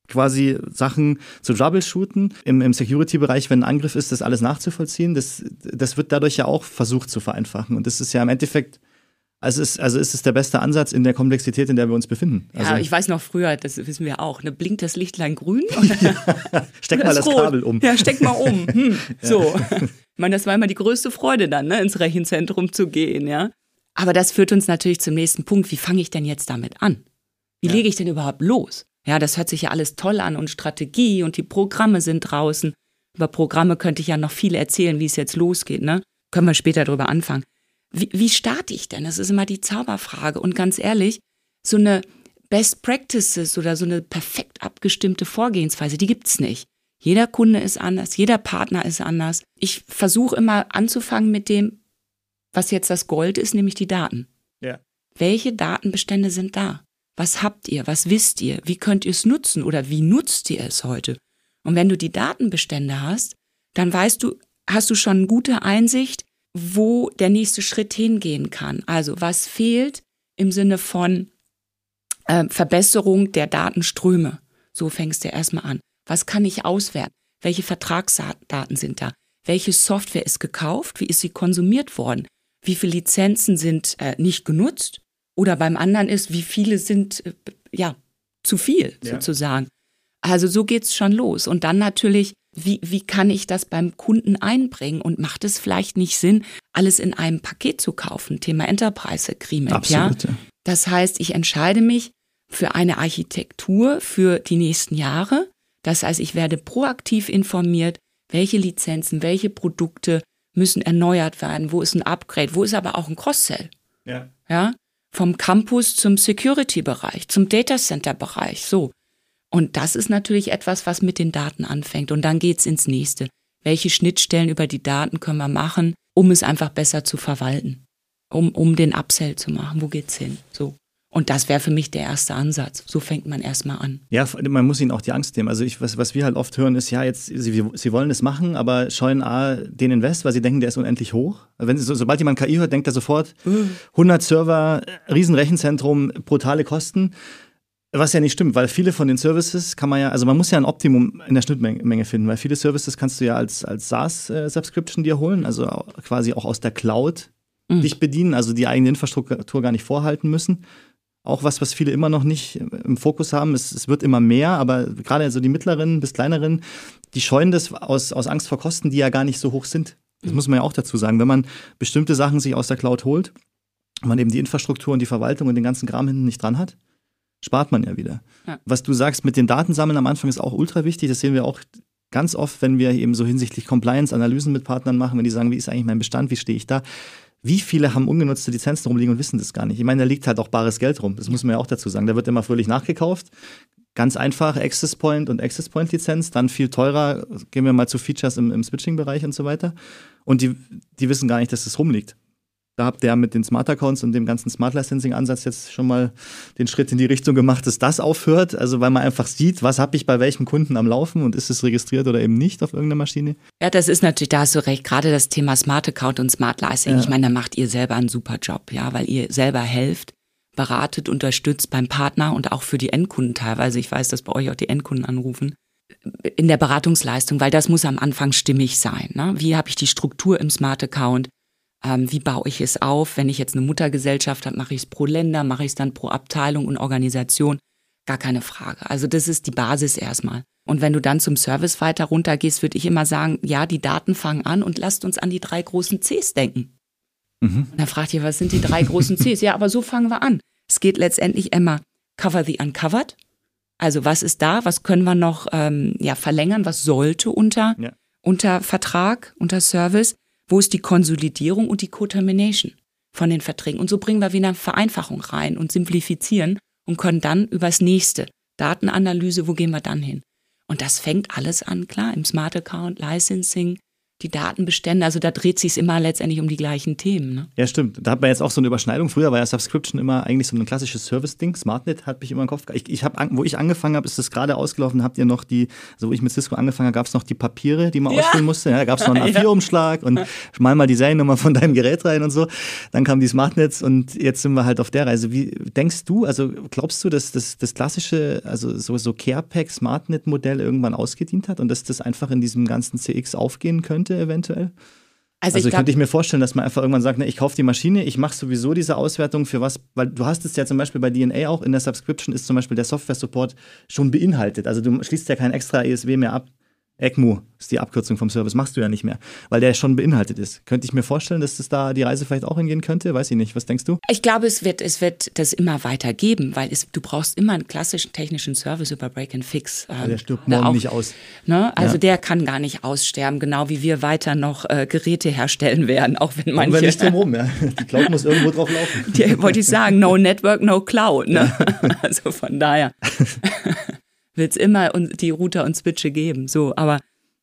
quasi Sachen zu troubleshooten. Im, im Security-Bereich, wenn ein Angriff ist, das alles nachzuvollziehen, das, das wird dadurch ja auch versucht zu vereinfachen. Und das ist ja im Endeffekt also ist, also ist es der beste Ansatz in der Komplexität, in der wir uns befinden. Also
ja, ich weiß noch früher, das wissen wir auch, ne, blinkt das Lichtlein grün?
steck mal das rot. Kabel um.
Ja, steck mal um. Hm, so. Ich meine, das war immer die größte Freude dann, ne, ins Rechenzentrum zu gehen, ja. Aber das führt uns natürlich zum nächsten Punkt. Wie fange ich denn jetzt damit an? Wie ja. lege ich denn überhaupt los? Ja, das hört sich ja alles toll an und Strategie und die Programme sind draußen. Über Programme könnte ich ja noch viel erzählen, wie es jetzt losgeht, ne? Können wir später drüber anfangen. Wie, wie starte ich denn? Das ist immer die Zauberfrage. Und ganz ehrlich, so eine Best Practices oder so eine perfekt abgestimmte Vorgehensweise, die gibt's nicht. Jeder Kunde ist anders, jeder Partner ist anders. Ich versuche immer anzufangen mit dem, was jetzt das Gold ist, nämlich die Daten.
Ja.
Welche Datenbestände sind da? Was habt ihr? Was wisst ihr? Wie könnt ihr es nutzen oder wie nutzt ihr es heute? Und wenn du die Datenbestände hast, dann weißt du, hast du schon gute Einsicht, wo der nächste Schritt hingehen kann. Also was fehlt im Sinne von äh, Verbesserung der Datenströme. So fängst du erstmal an. Was kann ich auswerten? Welche Vertragsdaten sind da? Welche Software ist gekauft? Wie ist sie konsumiert worden? Wie viele Lizenzen sind äh, nicht genutzt? Oder beim anderen ist, wie viele sind äh, ja zu viel ja. sozusagen. Also so geht's schon los. Und dann natürlich, wie, wie kann ich das beim Kunden einbringen? Und macht es vielleicht nicht Sinn, alles in einem Paket zu kaufen? Thema Enterprise Agreement, Absolut, ja? ja. Das heißt, ich entscheide mich für eine Architektur für die nächsten Jahre. Das heißt, ich werde proaktiv informiert, welche Lizenzen, welche Produkte müssen erneuert werden, wo ist ein Upgrade, wo ist aber auch ein Cross-Sell.
Ja.
ja. Vom Campus zum Security-Bereich, zum Data Center-Bereich, so. Und das ist natürlich etwas, was mit den Daten anfängt. Und dann geht's ins nächste. Welche Schnittstellen über die Daten können wir machen, um es einfach besser zu verwalten? Um, um den Upsell zu machen. Wo geht's hin? So. Und das wäre für mich der erste Ansatz. So fängt man erstmal an.
Ja, man muss ihnen auch die Angst nehmen. Also ich, was, was wir halt oft hören, ist, ja, jetzt, sie, sie wollen es machen, aber scheuen A, den Invest, weil sie denken, der ist unendlich hoch. Wenn, so, sobald jemand KI hört, denkt er sofort, 100 Server, Riesenrechenzentrum, brutale Kosten. Was ja nicht stimmt, weil viele von den Services kann man ja, also man muss ja ein Optimum in der Schnittmenge finden, weil viele Services kannst du ja als, als SaaS-Subscription dir holen, also quasi auch aus der Cloud mhm. dich bedienen, also die eigene Infrastruktur gar nicht vorhalten müssen. Auch was, was viele immer noch nicht im Fokus haben. Es, es wird immer mehr, aber gerade so die mittleren bis kleineren, die scheuen das aus, aus Angst vor Kosten, die ja gar nicht so hoch sind. Das mhm. muss man ja auch dazu sagen. Wenn man bestimmte Sachen sich aus der Cloud holt, man eben die Infrastruktur und die Verwaltung und den ganzen Kram hinten nicht dran hat, spart man ja wieder. Ja. Was du sagst mit den Datensammeln am Anfang ist auch ultra wichtig. Das sehen wir auch ganz oft, wenn wir eben so hinsichtlich Compliance-Analysen mit Partnern machen, wenn die sagen, wie ist eigentlich mein Bestand, wie stehe ich da. Wie viele haben ungenutzte Lizenzen rumliegen und wissen das gar nicht? Ich meine, da liegt halt auch bares Geld rum. Das muss man ja auch dazu sagen. Da wird immer fröhlich nachgekauft. Ganz einfach Access Point und Access Point Lizenz, dann viel teurer. Gehen wir mal zu Features im, im Switching-Bereich und so weiter. Und die, die wissen gar nicht, dass das rumliegt. Da habt ihr mit den Smart Accounts und dem ganzen Smart Licensing Ansatz jetzt schon mal den Schritt in die Richtung gemacht, dass das aufhört. Also weil man einfach sieht, was habe ich bei welchem Kunden am Laufen und ist es registriert oder eben nicht auf irgendeiner Maschine.
Ja, das ist natürlich, da hast du recht, gerade das Thema Smart Account und Smart Licensing. Ja. Ich meine, da macht ihr selber einen super Job, ja, weil ihr selber helft, beratet, unterstützt beim Partner und auch für die Endkunden teilweise. Ich weiß, dass bei euch auch die Endkunden anrufen in der Beratungsleistung, weil das muss am Anfang stimmig sein. Ne? Wie habe ich die Struktur im Smart Account? Ähm, wie baue ich es auf? Wenn ich jetzt eine Muttergesellschaft habe, mache ich es pro Länder, mache ich es dann pro Abteilung und Organisation? Gar keine Frage. Also das ist die Basis erstmal. Und wenn du dann zum Service weiter runtergehst, würde ich immer sagen, ja, die Daten fangen an und lasst uns an die drei großen Cs denken. Mhm. Und dann fragt ihr, was sind die drei großen Cs? Ja, aber so fangen wir an. Es geht letztendlich immer cover the uncovered. Also was ist da? Was können wir noch ähm, ja, verlängern? Was sollte unter, ja. unter Vertrag, unter Service? Wo ist die Konsolidierung und die Contamination von den Verträgen? Und so bringen wir wieder Vereinfachung rein und simplifizieren und können dann übers nächste Datenanalyse, wo gehen wir dann hin? Und das fängt alles an, klar, im Smart Account, Licensing, die Datenbestände, also da dreht sich immer letztendlich um die gleichen Themen. Ne?
Ja, stimmt. Da hat man jetzt auch so eine Überschneidung. Früher war ja Subscription immer eigentlich so ein klassisches Service-Ding. SmartNet hat mich immer im Kopf. Ich, ich hab, wo ich angefangen habe, ist das gerade ausgelaufen. Habt ihr noch die, also wo ich mit Cisco angefangen habe, gab es noch die Papiere, die man ja. ausfüllen musste. Ja, da gab es noch einen A4-Umschlag ja. und mal mal die Seriennummer von deinem Gerät rein und so. Dann kamen die SmartNets und jetzt sind wir halt auf der Reise. Wie denkst du, also glaubst du, dass das, das klassische, also so, so CarePack SmartNet-Modell irgendwann ausgedient hat und dass das einfach in diesem ganzen CX aufgehen könnte? Könnte eventuell? Also, also ich könnte ich mir vorstellen, dass man einfach irgendwann sagt, ne, ich kaufe die Maschine, ich mache sowieso diese Auswertung für was, weil du hast es ja zum Beispiel bei DNA auch, in der Subscription ist zum Beispiel der Software-Support schon beinhaltet. Also du schließt ja kein extra ESW mehr ab. ECMO ist die Abkürzung vom Service, machst du ja nicht mehr, weil der schon beinhaltet ist. Könnte ich mir vorstellen, dass das da die Reise vielleicht auch hingehen könnte? Weiß ich nicht. Was denkst du?
Ich glaube, es wird, es wird das immer weiter geben, weil es, du brauchst immer einen klassischen technischen Service über Break and Fix.
Ähm, der stirbt morgen auch, nicht aus.
Ne? Also ja. der kann gar nicht aussterben, genau wie wir weiter noch äh, Geräte herstellen werden, auch wenn manche.
Aber nicht drum ja. Die Cloud muss irgendwo drauf laufen.
Die, wollte ich sagen, no Network, no Cloud. Ne? Ja. Also von daher wird es immer die Router und Switche geben. So, aber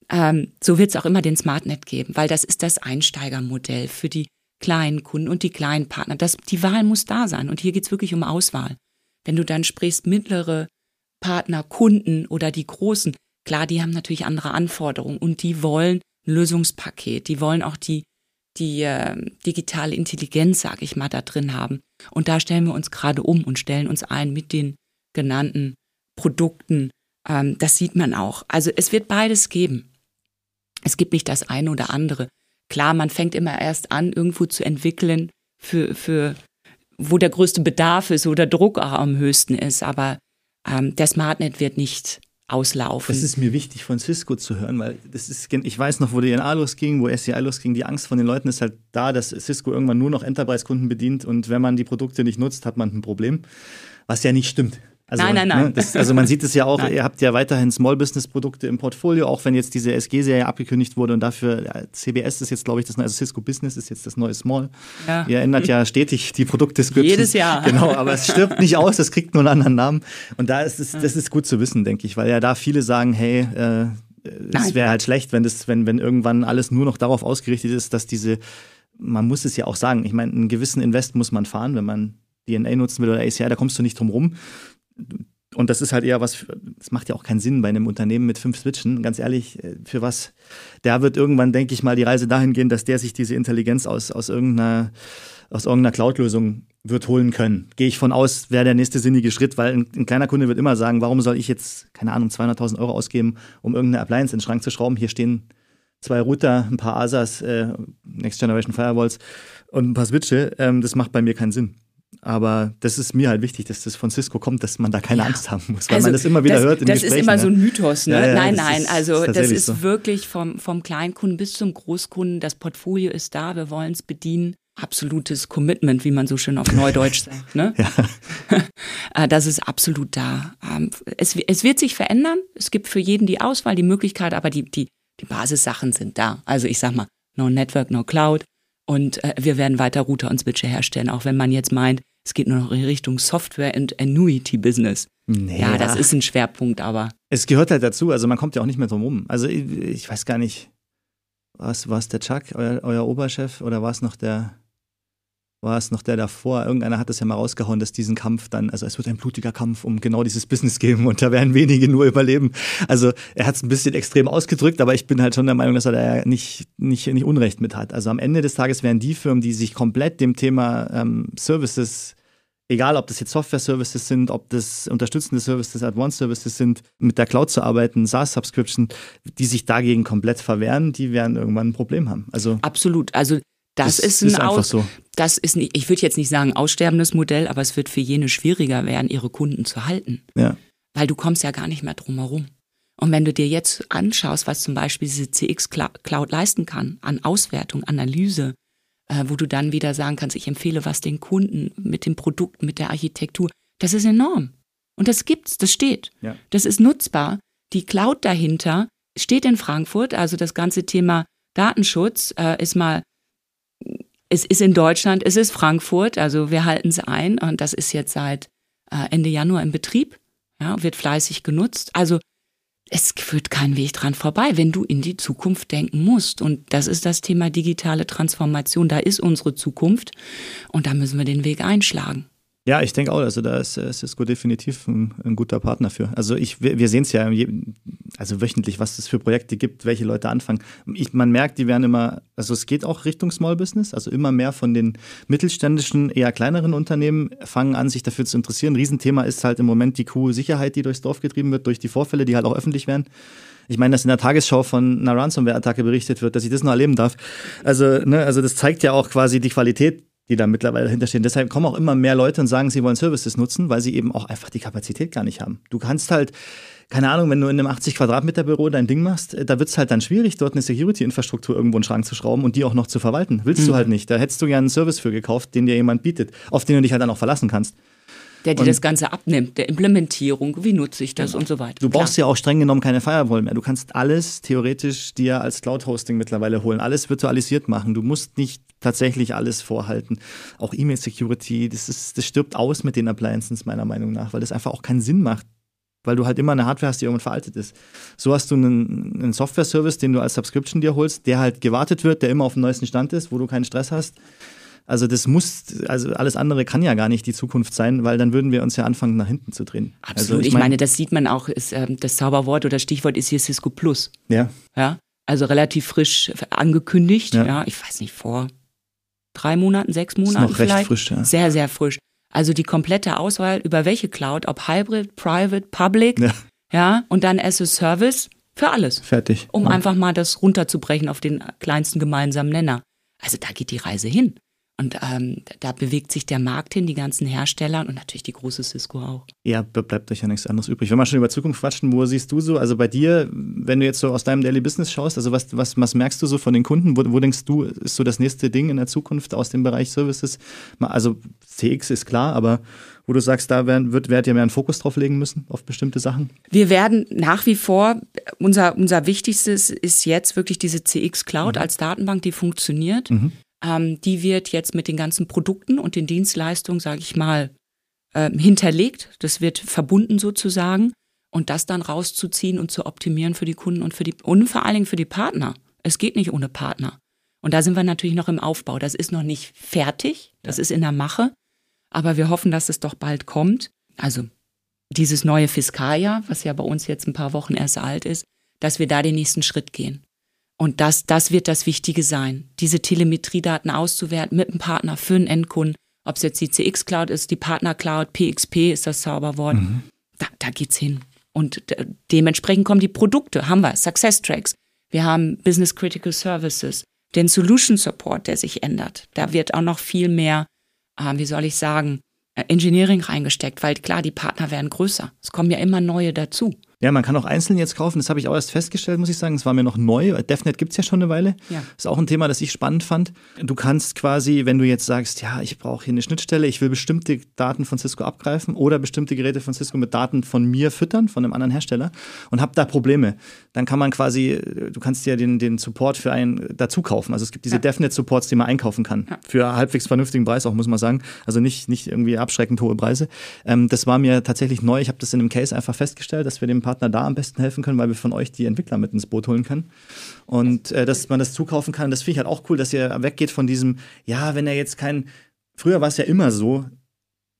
ähm, so wird es auch immer den SmartNet geben, weil das ist das Einsteigermodell für die kleinen Kunden und die kleinen Partner. Das, die Wahl muss da sein. Und hier geht es wirklich um Auswahl. Wenn du dann sprichst, mittlere Partner, Kunden oder die großen, klar, die haben natürlich andere Anforderungen und die wollen ein Lösungspaket, die wollen auch die, die äh, digitale Intelligenz, sag ich mal, da drin haben. Und da stellen wir uns gerade um und stellen uns ein mit den genannten Produkten. Ähm, das sieht man auch. Also es wird beides geben. Es gibt nicht das eine oder andere. Klar, man fängt immer erst an, irgendwo zu entwickeln, für, für wo der größte Bedarf ist oder Druck auch am höchsten ist. Aber ähm, der SmartNet wird nicht auslaufen.
Das ist mir wichtig von Cisco zu hören, weil das ist, ich weiß noch, wo die DNA losging, wo SCI losging, die Angst von den Leuten ist halt da, dass Cisco irgendwann nur noch Enterprise-Kunden bedient und wenn man die Produkte nicht nutzt, hat man ein Problem. Was ja nicht stimmt.
Also, nein, nein, nein. Ne,
das, also man sieht es ja auch, nein. ihr habt ja weiterhin Small Business Produkte im Portfolio, auch wenn jetzt diese SG-Serie abgekündigt wurde und dafür ja, CBS ist jetzt, glaube ich, das neue, also Cisco Business ist jetzt das neue Small. Ja. Ihr ändert ja stetig die Produktdescription.
Jedes Jahr.
Genau, aber es stirbt nicht aus, es kriegt nur einen anderen Namen. Und da ist es, das ist gut zu wissen, denke ich, weil ja da viele sagen, hey, äh, es wäre halt schlecht, wenn das, wenn, wenn irgendwann alles nur noch darauf ausgerichtet ist, dass diese, man muss es ja auch sagen, ich meine, einen gewissen Invest muss man fahren, wenn man DNA nutzen will oder ACI, da kommst du nicht drum rum und das ist halt eher was, das macht ja auch keinen Sinn bei einem Unternehmen mit fünf Switchen. Ganz ehrlich, äh, für was? Da wird irgendwann, denke ich mal, die Reise dahin gehen, dass der sich diese Intelligenz aus, aus irgendeiner, aus irgendeiner Cloud-Lösung wird holen können. Gehe ich von aus, wäre der nächste sinnige Schritt, weil ein, ein, kleiner Kunde wird immer sagen, warum soll ich jetzt, keine Ahnung, 200.000 Euro ausgeben, um irgendeine Appliance in den Schrank zu schrauben? Hier stehen zwei Router, ein paar ASAs, äh, Next Generation Firewalls und ein paar Switche. Ähm, das macht bei mir keinen Sinn. Aber das ist mir halt wichtig, dass das von Cisco kommt, dass man da keine ja. Angst haben muss, weil also man das immer wieder
das,
hört in
Das ist immer so ein Mythos, ne?
Ja, ja,
nein, nein, also das ist so. wirklich vom, vom Kleinkunden bis zum Großkunden, das Portfolio ist da, wir wollen es bedienen. Absolutes Commitment, wie man so schön auf Neudeutsch sagt. Ne? Äh, das ist absolut da. Ähm, es, es wird sich verändern. Es gibt für jeden die Auswahl, die Möglichkeit, aber die, die, die Basissachen sind da. Also ich sag mal, no Network, no Cloud. Und äh, wir werden weiter Router und Switche herstellen, auch wenn man jetzt meint, es geht nur noch in Richtung Software and Annuity Business. Naja. Ja, das ist ein Schwerpunkt, aber.
Es gehört halt dazu, also man kommt ja auch nicht mehr drum rum. Also ich, ich weiß gar nicht, war es der Chuck, euer, euer Oberchef, oder war es noch der, war es noch der davor. Irgendeiner hat das ja mal rausgehauen, dass diesen Kampf dann, also es wird ein blutiger Kampf um genau dieses Business geben und da werden wenige nur überleben. Also er hat es ein bisschen extrem ausgedrückt, aber ich bin halt schon der Meinung, dass er da nicht, nicht, nicht Unrecht mit hat. Also am Ende des Tages werden die Firmen, die sich komplett dem Thema ähm, Services egal ob das jetzt Software-Services sind, ob das unterstützende Services, Advanced Services sind, mit der Cloud zu arbeiten, SaaS-Subscription, die sich dagegen komplett verwehren, die werden irgendwann ein Problem haben. Also
Absolut. Also das, das ist, ist ein Aus, so. Das ist nicht, ich würde jetzt nicht sagen aussterbendes Modell, aber es wird für jene schwieriger werden, ihre Kunden zu halten.
Ja.
Weil du kommst ja gar nicht mehr drum herum. Und wenn du dir jetzt anschaust, was zum Beispiel diese CX Cloud leisten kann, an Auswertung, Analyse, äh, wo du dann wieder sagen kannst, ich empfehle was den Kunden mit dem Produkt, mit der Architektur, das ist enorm. Und das gibt's, das steht.
Ja.
Das ist nutzbar. Die Cloud dahinter steht in Frankfurt, also das ganze Thema Datenschutz äh, ist mal es ist in Deutschland, es ist Frankfurt, also wir halten es ein und das ist jetzt seit äh, Ende Januar im Betrieb, ja, wird fleißig genutzt. Also es führt kein Weg dran vorbei, wenn du in die Zukunft denken musst. Und das ist das Thema digitale Transformation. Da ist unsere Zukunft und da müssen wir den Weg einschlagen.
Ja, ich denke auch, also da ist äh, Cisco definitiv ein, ein guter Partner für. Also ich, wir, wir sehen es ja also wöchentlich, was es für Projekte gibt, welche Leute anfangen. Ich, man merkt, die werden immer, also es geht auch Richtung Small Business, also immer mehr von den mittelständischen, eher kleineren Unternehmen fangen an, sich dafür zu interessieren. Riesenthema ist halt im Moment die Kuh-Sicherheit, die durchs Dorf getrieben wird, durch die Vorfälle, die halt auch öffentlich werden. Ich meine, dass in der Tagesschau von einer Ransomware-Attacke berichtet wird, dass ich das noch erleben darf. Also, ne, also das zeigt ja auch quasi die Qualität die da mittlerweile dahinter Deshalb kommen auch immer mehr Leute und sagen, sie wollen Services nutzen, weil sie eben auch einfach die Kapazität gar nicht haben. Du kannst halt keine Ahnung, wenn du in einem 80 Quadratmeter Büro dein Ding machst, äh, da wird es halt dann schwierig, dort eine Security-Infrastruktur irgendwo in den Schrank zu schrauben und die auch noch zu verwalten. Willst mhm. du halt nicht. Da hättest du ja einen Service für gekauft, den dir jemand bietet, auf den du dich halt dann auch verlassen kannst.
Der dir und das Ganze abnimmt, der Implementierung, wie nutze ich das genau. und so weiter.
Du brauchst Klar. ja auch streng genommen keine Firewall mehr. Du kannst alles theoretisch dir als Cloud-Hosting mittlerweile holen, alles virtualisiert machen. Du musst nicht tatsächlich alles vorhalten. Auch E-Mail-Security, das, ist, das stirbt aus mit den Appliances meiner Meinung nach, weil das einfach auch keinen Sinn macht weil du halt immer eine Hardware hast, die irgendwann veraltet ist. So hast du einen, einen Software-Service, den du als Subscription dir holst, der halt gewartet wird, der immer auf dem neuesten Stand ist, wo du keinen Stress hast. Also das muss, also alles andere kann ja gar nicht die Zukunft sein, weil dann würden wir uns ja anfangen, nach hinten zu drehen.
Absolut. Also ich, ich meine, das sieht man auch, ist, äh, das Zauberwort oder Stichwort ist hier Cisco Plus.
Ja.
Ja. Also relativ frisch angekündigt. Ja. ja ich weiß nicht, vor drei Monaten, sechs Monaten. Ist noch recht
frisch, ja.
Sehr, sehr frisch. Also die komplette Auswahl über welche Cloud, ob Hybrid, Private, Public, ja, ja und dann as a Service für alles.
Fertig.
Um ja. einfach mal das runterzubrechen auf den kleinsten gemeinsamen Nenner. Also da geht die Reise hin. Und ähm, da bewegt sich der Markt hin, die ganzen Hersteller und natürlich die große Cisco auch.
Ja, bleibt euch ja nichts anderes übrig. Wenn wir schon über Zukunft quatschen, wo siehst du so, also bei dir, wenn du jetzt so aus deinem Daily Business schaust, also was, was, was merkst du so von den Kunden? Wo, wo denkst du, ist so das nächste Ding in der Zukunft aus dem Bereich Services? Also CX ist klar, aber wo du sagst, da werden, wird, werdet ihr mehr einen Fokus drauf legen müssen, auf bestimmte Sachen?
Wir werden nach wie vor, unser, unser wichtigstes ist jetzt wirklich diese CX Cloud mhm. als Datenbank, die funktioniert. Mhm. Ähm, die wird jetzt mit den ganzen Produkten und den Dienstleistungen, sage ich mal, äh, hinterlegt. Das wird verbunden sozusagen. Und das dann rauszuziehen und zu optimieren für die Kunden und für die und vor allen Dingen für die Partner. Es geht nicht ohne Partner. Und da sind wir natürlich noch im Aufbau. Das ist noch nicht fertig, das ja. ist in der Mache, aber wir hoffen, dass es doch bald kommt. Also dieses neue Fiskaljahr, was ja bei uns jetzt ein paar Wochen erst alt ist, dass wir da den nächsten Schritt gehen. Und das, das wird das Wichtige sein, diese Telemetriedaten auszuwerten mit einem Partner für einen Endkunden. Ob es jetzt die CX Cloud ist, die Partner Cloud, PXP ist das Zauberwort. Mhm. Da, da geht's hin. Und dementsprechend kommen die Produkte, haben wir, Success Tracks. Wir haben Business Critical Services, den Solution Support, der sich ändert. Da wird auch noch viel mehr, äh, wie soll ich sagen, äh, Engineering reingesteckt, weil klar, die Partner werden größer. Es kommen ja immer neue dazu.
Ja, man kann auch einzeln jetzt kaufen. Das habe ich auch erst festgestellt, muss ich sagen. Es war mir noch neu. DevNet gibt es ja schon eine Weile. Ja. Ist auch ein Thema, das ich spannend fand. Du kannst quasi, wenn du jetzt sagst, ja, ich brauche hier eine Schnittstelle, ich will bestimmte Daten von Cisco abgreifen oder bestimmte Geräte von Cisco mit Daten von mir füttern, von einem anderen Hersteller und habe da Probleme, dann kann man quasi, du kannst dir den, den Support für einen dazu kaufen. Also es gibt diese ja. DevNet-Supports, die man einkaufen kann. Ja. Für halbwegs vernünftigen Preis auch, muss man sagen. Also nicht, nicht irgendwie abschreckend hohe Preise. Ähm, das war mir tatsächlich neu. Ich habe das in einem Case einfach festgestellt, dass wir dem Partner da am besten helfen können, weil wir von euch die Entwickler mit ins Boot holen können. Und äh, dass man das zukaufen kann, das finde ich halt auch cool, dass ihr weggeht von diesem, ja, wenn er jetzt kein, früher war es ja immer so,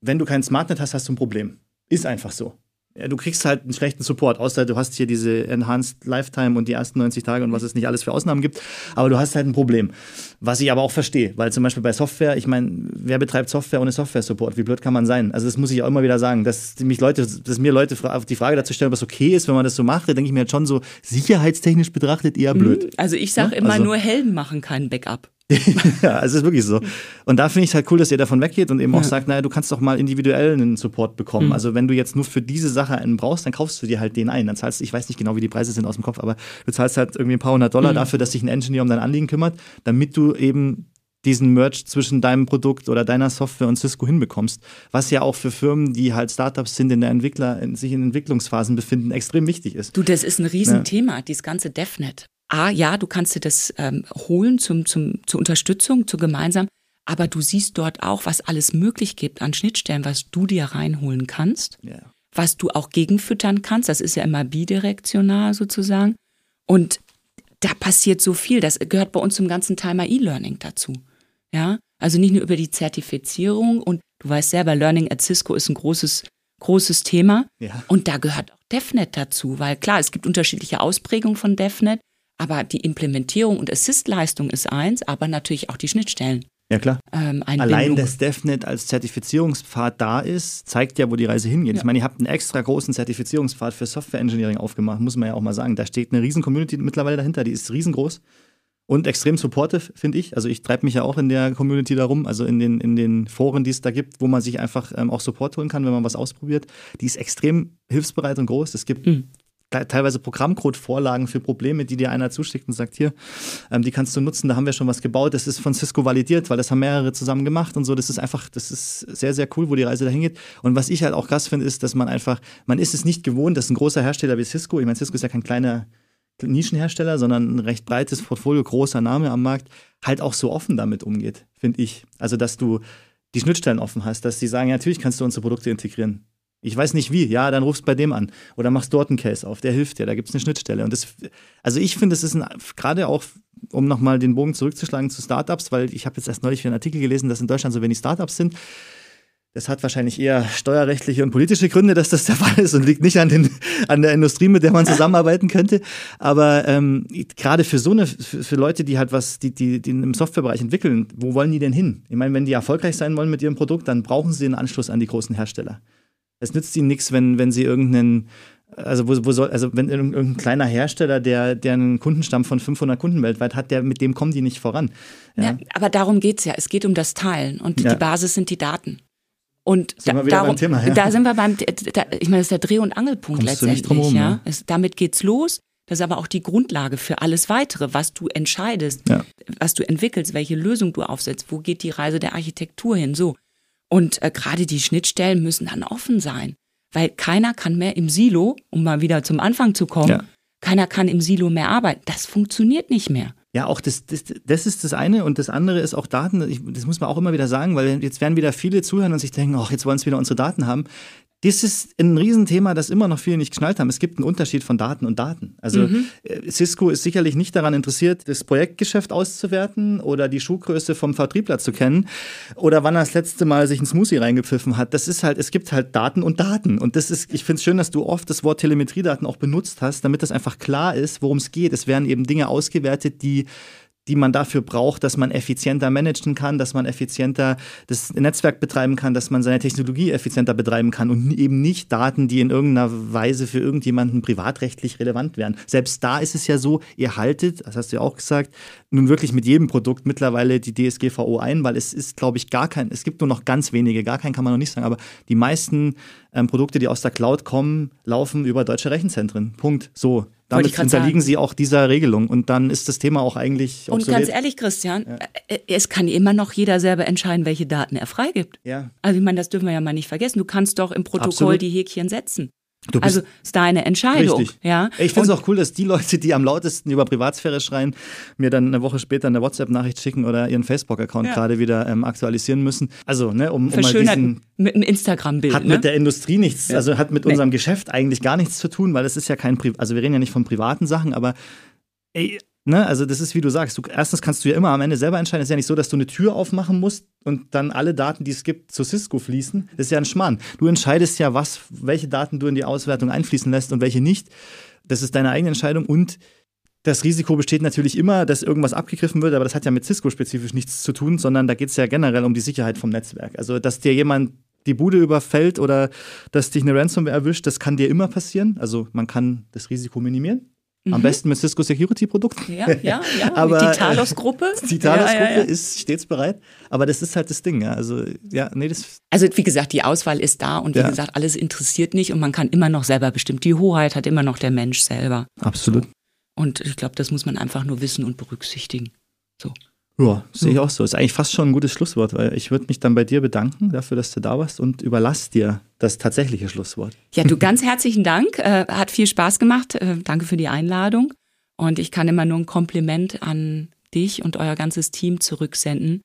wenn du kein Smartnet hast, hast du ein Problem. Ist einfach so ja, du kriegst halt einen schlechten Support, außer du hast hier diese Enhanced Lifetime und die ersten 90 Tage und was es nicht alles für Ausnahmen gibt. Aber du hast halt ein Problem. Was ich aber auch verstehe, weil zum Beispiel bei Software, ich meine, wer betreibt Software ohne Software-Support? Wie blöd kann man sein? Also das muss ich auch immer wieder sagen, dass mich Leute, dass mir Leute die Frage dazu stellen, ob es okay ist, wenn man das so macht, da denke ich mir halt schon so, sicherheitstechnisch betrachtet eher blöd.
Also ich sage ja? immer also, nur, Helden machen keinen Backup.
ja, es ist wirklich so. Und da finde ich es halt cool, dass ihr davon weggeht und eben auch sagt, naja, du kannst doch mal individuell einen Support bekommen. Mhm. Also wenn du jetzt nur für diese Sache einen brauchst, dann kaufst du dir halt den ein. Dann zahlst du, ich weiß nicht genau, wie die Preise sind aus dem Kopf, aber du zahlst halt irgendwie ein paar hundert Dollar mhm. dafür, dass sich ein Engineer um dein Anliegen kümmert, damit du eben diesen Merch zwischen deinem Produkt oder deiner Software und Cisco hinbekommst. Was ja auch für Firmen, die halt Startups sind, in der Entwickler, in, sich in Entwicklungsphasen befinden, extrem wichtig ist.
Du, das ist ein Riesenthema, ja. dieses ganze DevNet. A, ja, du kannst dir das ähm, holen zum, zum, zur Unterstützung, zu gemeinsam, aber du siehst dort auch, was alles möglich gibt an Schnittstellen, was du dir reinholen kannst, yeah. was du auch gegenfüttern kannst. Das ist ja immer bidirektional sozusagen. Und da passiert so viel. Das gehört bei uns zum ganzen Thema E-Learning dazu. Ja, also nicht nur über die Zertifizierung und du weißt selber, Learning at Cisco ist ein großes, großes Thema. Ja. Und da gehört auch DevNet dazu, weil klar, es gibt unterschiedliche Ausprägungen von DevNet. Aber die Implementierung und Assist-Leistung ist eins, aber natürlich auch die Schnittstellen.
Ja, klar. Ähm, Allein, dass DevNet als Zertifizierungspfad da ist, zeigt ja, wo die Reise hingeht. Ja. Ich meine, ihr habt einen extra großen Zertifizierungspfad für Software Engineering aufgemacht, muss man ja auch mal sagen. Da steht eine riesen Community mittlerweile dahinter, die ist riesengroß und extrem supportive, finde ich. Also ich treibe mich ja auch in der Community darum, also in den, in den Foren, die es da gibt, wo man sich einfach ähm, auch Support holen kann, wenn man was ausprobiert. Die ist extrem hilfsbereit und groß. Es gibt mhm. Teilweise Programmcode-Vorlagen für Probleme, die dir einer zuschickt und sagt, hier, ähm, die kannst du nutzen, da haben wir schon was gebaut. Das ist von Cisco validiert, weil das haben mehrere zusammen gemacht und so. Das ist einfach, das ist sehr, sehr cool, wo die Reise dahin geht. Und was ich halt auch krass finde, ist, dass man einfach, man ist es nicht gewohnt, dass ein großer Hersteller wie Cisco, ich meine, Cisco ist ja kein kleiner Nischenhersteller, sondern ein recht breites Portfolio, großer Name am Markt, halt auch so offen damit umgeht, finde ich. Also, dass du die Schnittstellen offen hast, dass sie sagen, ja, natürlich kannst du unsere Produkte integrieren. Ich weiß nicht wie, ja, dann rufst bei dem an oder machst dort einen Case auf, der hilft dir, da gibt es eine Schnittstelle. Und das, also ich finde, es ist gerade auch, um nochmal den Bogen zurückzuschlagen zu Startups, weil ich habe jetzt erst neulich einen Artikel gelesen, dass in Deutschland so wenig Startups sind. Das hat wahrscheinlich eher steuerrechtliche und politische Gründe, dass das der Fall ist und liegt nicht an, den, an der Industrie, mit der man zusammenarbeiten könnte. Aber ähm, gerade für so eine, für, für, Leute, die halt was, die, die, die im Softwarebereich entwickeln, wo wollen die denn hin? Ich meine, wenn die erfolgreich sein wollen mit ihrem Produkt, dann brauchen sie einen Anschluss an die großen Hersteller. Es nützt ihnen nichts, wenn, wenn sie irgendeinen also wo, wo soll, also wenn irgendein kleiner Hersteller, der, der einen Kundenstamm von 500 Kunden weltweit hat, der, mit dem kommen die nicht voran.
Ja. ja aber darum geht es ja. Es geht um das Teilen und ja. die Basis sind die Daten. Und da, darum, Thema, da sind wir beim, da, ich meine, das ist der Dreh- und Angelpunkt Kommst letztendlich. Drum, ja. Es, damit geht's los. Das ist aber auch die Grundlage für alles weitere, was du entscheidest, was du entwickelst, welche Lösung du aufsetzt, wo geht die Reise der Architektur hin, so. Und äh, gerade die Schnittstellen müssen dann offen sein, weil keiner kann mehr im Silo, um mal wieder zum Anfang zu kommen, ja. keiner kann im Silo mehr arbeiten. Das funktioniert nicht mehr.
Ja, auch das, das, das ist das eine und das andere ist auch Daten. Ich, das muss man auch immer wieder sagen, weil jetzt werden wieder viele zuhören und sich denken, ach, jetzt wollen sie wieder unsere Daten haben. Das ist ein Riesenthema, das immer noch viele nicht geschnallt haben. Es gibt einen Unterschied von Daten und Daten. Also mhm. Äh, Cisco ist sicherlich nicht daran interessiert, das Projektgeschäft auszuwerten oder die Schuhgröße vom Vertriebler zu kennen oder wann er das letzte Mal sich ein Smoothie reingepfiffen hat. Das ist halt, es gibt halt Daten und Daten. Und das ist, ich finde es schön, dass du oft das Wort Telemetriedaten auch benutzt hast, damit das einfach klar ist, worum es geht. Es werden eben Dinge ausgewertet, die die man dafür braucht, dass man effizienter managen kann, dass man effizienter das Netzwerk betreiben kann, dass man seine Technologie effizienter betreiben kann und eben nicht Daten, die in irgendeiner Weise für irgendjemanden privatrechtlich relevant wären. Selbst da ist es ja so, ihr haltet, das hast du ja auch gesagt, nun wirklich mit jedem Produkt mittlerweile die DSGVO ein, weil es ist, glaube ich, gar kein, es gibt nur noch ganz wenige, gar keinen kann man noch nicht sagen, aber die meisten ähm, Produkte, die aus der Cloud kommen, laufen über deutsche Rechenzentren. Punkt. So. Damit unterliegen sagen. sie auch dieser Regelung und dann ist das Thema auch eigentlich
obsolet. Und ganz ehrlich, Christian, ja. Äh, es kann immer noch jeder selber entscheiden, welche Daten er freigibt. Ja. Also ich meine, das dürfen wir ja mal nicht vergessen. Du kannst doch im Protokoll Absolut. die Häkchen setzen also ist deine Entscheidung. Richtig. Ja?
Ich finde es auch cool, dass die Leute, die am lautesten über Privatsphäre schreien, mir dann eine Woche später eine WhatsApp-Nachricht schicken oder ihren Facebook-Account ja. gerade wieder ähm, aktualisieren müssen. Also, ne, um, um mal diesen,
mit einem Instagram-Bild.
Hat
ne?
mit der Industrie nichts, ja. also hat mit nee. unserem Geschäft eigentlich gar nichts zu tun, weil es ist ja kein, Pri also wir reden ja nicht von privaten Sachen, aber ey, Ne, also das ist, wie du sagst, du, erstens kannst du ja immer am Ende selber entscheiden. Es ist ja nicht so, dass du eine Tür aufmachen musst und dann alle Daten, die es gibt, zu Cisco fließen. Das ist ja ein Schmarrn. Du entscheidest ja, was, welche Daten du in die Auswertung einfließen lässt und welche nicht. Das ist deine eigene Entscheidung und das Risiko besteht natürlich immer, dass irgendwas abgegriffen wird, aber das hat ja mit Cisco spezifisch nichts zu tun, sondern da geht es ja generell um die Sicherheit vom Netzwerk. Also, dass dir jemand die Bude überfällt oder dass dich eine Ransomware erwischt, das kann dir immer passieren. Also man kann das Risiko minimieren. Mhm. Am besten mit Cisco Security Produkten.
Ja, ja, ja. Aber die Talos-Gruppe.
Die Talos-Gruppe ja, ja, ja. ist stets bereit. Aber das ist halt das Ding. Also, ja, nee, das.
Also, wie gesagt, die Auswahl ist da und wie gesagt, alles interessiert nicht und man kann immer noch selber bestimmen. Die Hoheit hat immer noch der Mensch selber.
Absolut.
Und ich glaube, das muss man einfach nur wissen und berücksichtigen. So.
Ja, sehe ich auch so. Ist eigentlich fast schon ein gutes Schlusswort, weil ich würde mich dann bei dir bedanken dafür, dass du da warst und überlass dir das tatsächliche Schlusswort.
Ja, du ganz herzlichen Dank. Äh, hat viel Spaß gemacht. Äh, danke für die Einladung. Und ich kann immer nur ein Kompliment an dich und euer ganzes Team zurücksenden,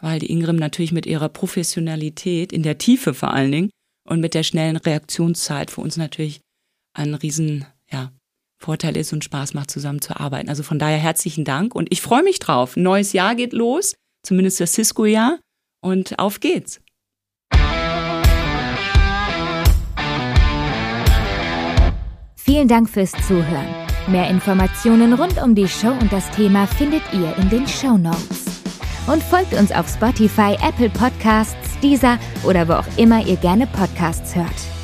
weil die Ingrim natürlich mit ihrer Professionalität, in der Tiefe vor allen Dingen, und mit der schnellen Reaktionszeit für uns natürlich ein riesen, ja, Vorteil ist und Spaß macht, zusammen zu arbeiten. Also von daher herzlichen Dank und ich freue mich drauf. Neues Jahr geht los, zumindest das Cisco-Jahr und auf geht's.
Vielen Dank fürs Zuhören. Mehr Informationen rund um die Show und das Thema findet ihr in den Show Notes. Und folgt uns auf Spotify, Apple Podcasts, Deezer oder wo auch immer ihr gerne Podcasts hört.